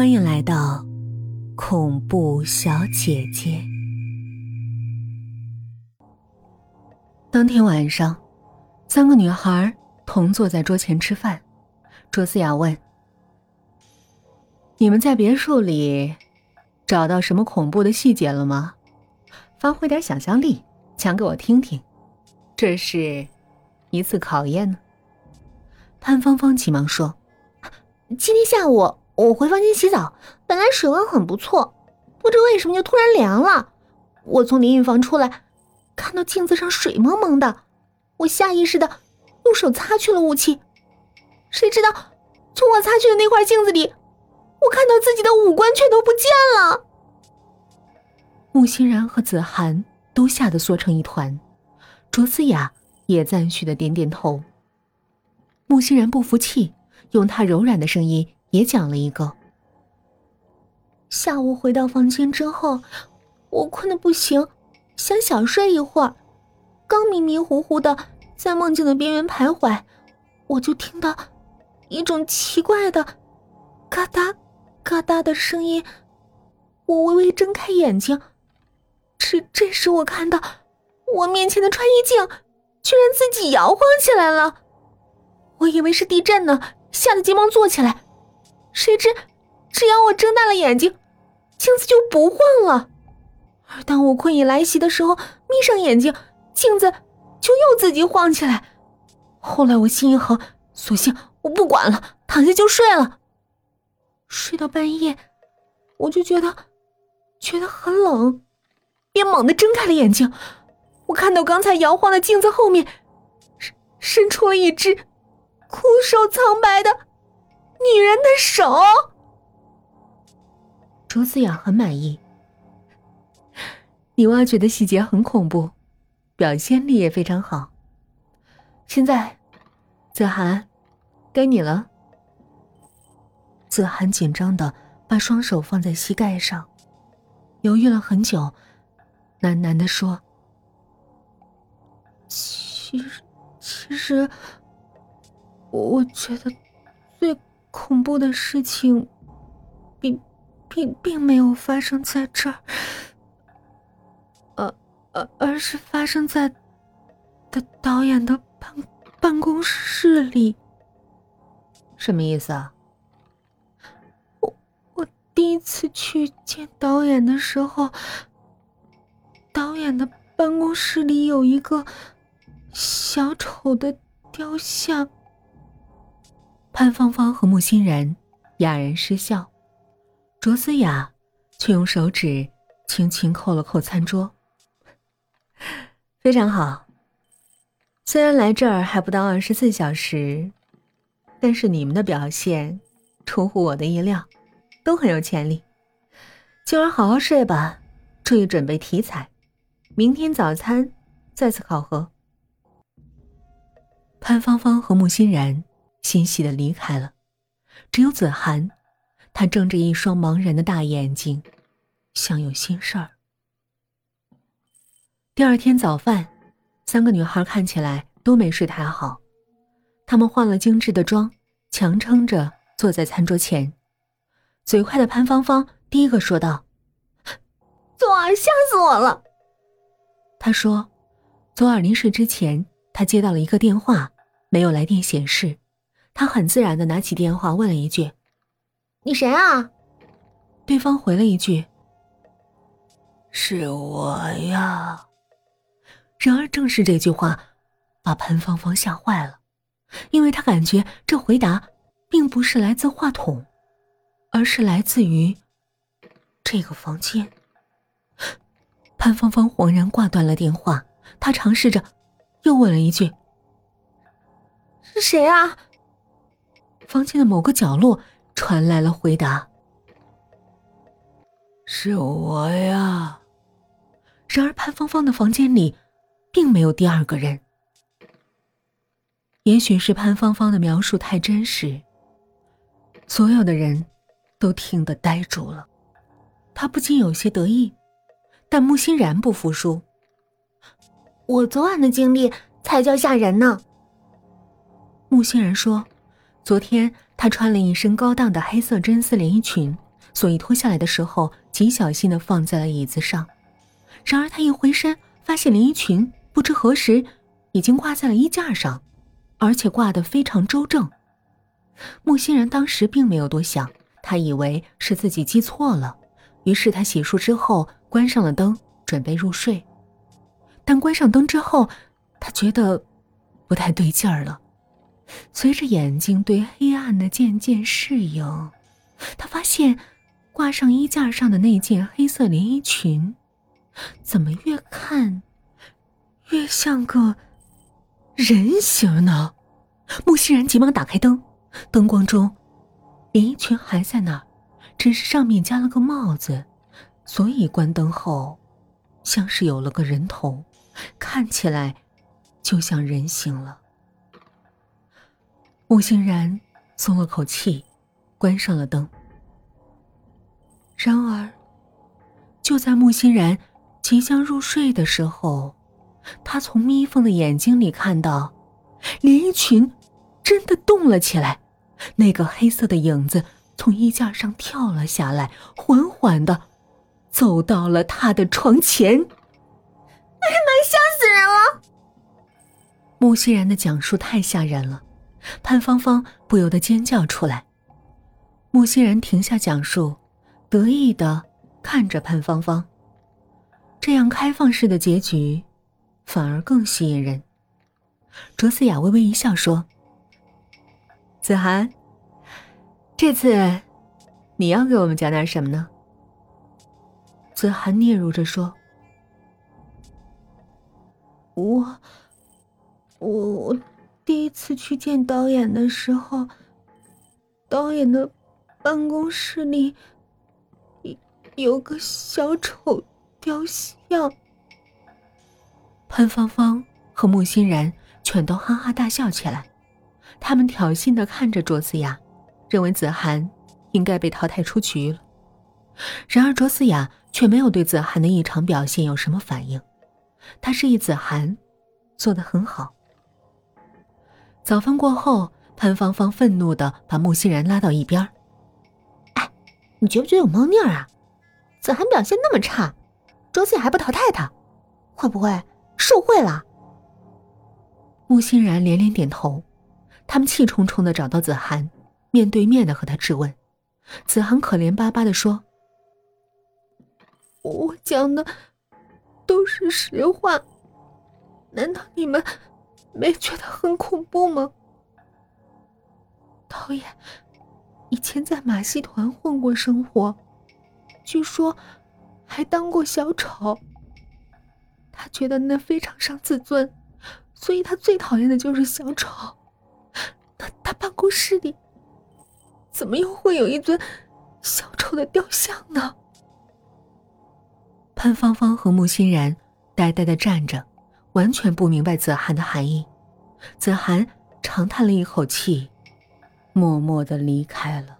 欢迎来到恐怖小姐姐。当天晚上，三个女孩同坐在桌前吃饭。卓思雅问：“你们在别墅里找到什么恐怖的细节了吗？发挥点想象力，讲给我听听。这是一次考验呢。”潘芳芳急忙说：“今天下午我回房间洗澡，本来水温很不错，不知为什么就突然凉了。我从淋浴房出来，看到镜子上水蒙蒙的，我下意识的用手擦去了雾气。”谁知道，从我擦去的那块镜子里，我看到自己的五官全都不见了。穆欣然和子涵都吓得缩成一团，卓思雅也赞许的点点头。穆欣然不服气，用他柔软的声音也讲了一个：下午回到房间之后，我困得不行，想小睡一会儿，刚迷迷糊糊的在梦境的边缘徘徊，我就听到。一种奇怪的嘎哒嘎哒的声音，我微微睁开眼睛，这这时我看到我面前的穿衣镜居然自己摇晃起来了，我以为是地震呢，吓得急忙坐起来，谁知只要我睁大了眼睛，镜子就不晃了，而当我困意来袭的时候，眯上眼睛，镜子就又自己晃起来，后来我心一横，索性。我不管了，躺下就睡了。睡到半夜，我就觉得觉得很冷，便猛地睁开了眼睛。我看到刚才摇晃的镜子后面，伸伸出了一只枯瘦苍白的女人的手。卓思雅很满意，你挖掘的细节很恐怖，表现力也非常好。现在，子涵。该你了。子涵紧张的把双手放在膝盖上，犹豫了很久，喃喃的说：“其实，其实，我觉得最恐怖的事情，并并并没有发生在这儿，呃而，而是发生在的导演的办办公室里。”什么意思啊？我我第一次去见导演的时候，导演的办公室里有一个小丑的雕像。潘芳芳和穆欣然哑然失笑，卓思雅却用手指轻轻扣了扣餐桌。非常好，虽然来这儿还不到二十四小时。但是你们的表现出乎我的意料，都很有潜力。今晚好好睡吧，注意准备题材，明天早餐再次考核。潘芳芳和穆欣然欣喜的离开了，只有子涵，他睁着一双茫然的大眼睛，像有心事儿。第二天早饭，三个女孩看起来都没睡太好。她们化了精致的妆，强撑着坐在餐桌前。嘴快的潘芳芳第一个说道：“左儿，吓死我了。”他说：“左耳临睡之前，他接到了一个电话，没有来电显示。他很自然的拿起电话问了一句：‘你谁啊？’对方回了一句：‘是我呀。’然而，正是这句话，把潘芳芳吓坏了。”因为他感觉这回答，并不是来自话筒，而是来自于这个房间。潘芳芳恍然挂断了电话，她尝试着，又问了一句：“是谁啊？”房间的某个角落传来了回答：“是我呀。”然而潘芳芳的房间里，并没有第二个人。也许是潘芳芳的描述太真实，所有的人都听得呆住了。他不禁有些得意，但穆欣然不服输。我昨晚的经历才叫吓人呢。穆欣然说：“昨天她穿了一身高档的黑色真丝连衣裙，所以脱下来的时候极小心的放在了椅子上。然而他一回身，发现连衣裙不知何时已经挂在了衣架上，而且挂得非常周正。木欣然当时并没有多想，他以为是自己记错了，于是他洗漱之后关上了灯，准备入睡。但关上灯之后，他觉得不太对劲儿了。随着眼睛对黑暗的渐渐适应，他发现挂上衣架上的那件黑色连衣裙，怎么越看越像个人形呢？穆欣然急忙打开灯，灯光中，连衣裙还在那儿，只是上面加了个帽子，所以关灯后，像是有了个人头，看起来就像人形了。穆欣然松了口气，关上了灯。然而，就在穆欣然即将入睡的时候，他从眯缝的眼睛里看到，连衣裙真的动了起来，那个黑色的影子从衣架上跳了下来，缓缓的走到了他的床前。哎呀妈！吓死人了！穆欣然的讲述太吓人了。潘芳芳不由得尖叫出来，穆欣然停下讲述，得意的看着潘芳芳。这样开放式的结局，反而更吸引人。卓思雅微微一笑说：“子涵，这次你要给我们讲点什么呢？”子涵嗫嚅着说：“我，我。”第一次去见导演的时候，导演的办公室里有有个小丑雕像。潘芳芳和穆欣然全都哈哈大笑起来，他们挑衅的看着卓思雅，认为子涵应该被淘汰出局了。然而卓思雅却没有对子涵的异常表现有什么反应，他示意子涵做的很好。早饭过后，潘芳芳愤怒的把穆欣然拉到一边哎，你觉不觉得有猫腻啊？子涵表现那么差，卓思雅还不淘汰他，会不会受贿了？”穆欣然连连点头。他们气冲冲的找到子涵，面对面的和他质问。子涵可怜巴巴的说：“我讲的都是实话，难道你们？”没觉得很恐怖吗？导演以前在马戏团混过生活，据说还当过小丑。他觉得那非常伤自尊，所以他最讨厌的就是小丑。那他办公室里怎么又会有一尊小丑的雕像呢？潘芳芳和穆欣然呆呆的站着。完全不明白子涵的含义，子涵长叹了一口气，默默的离开了。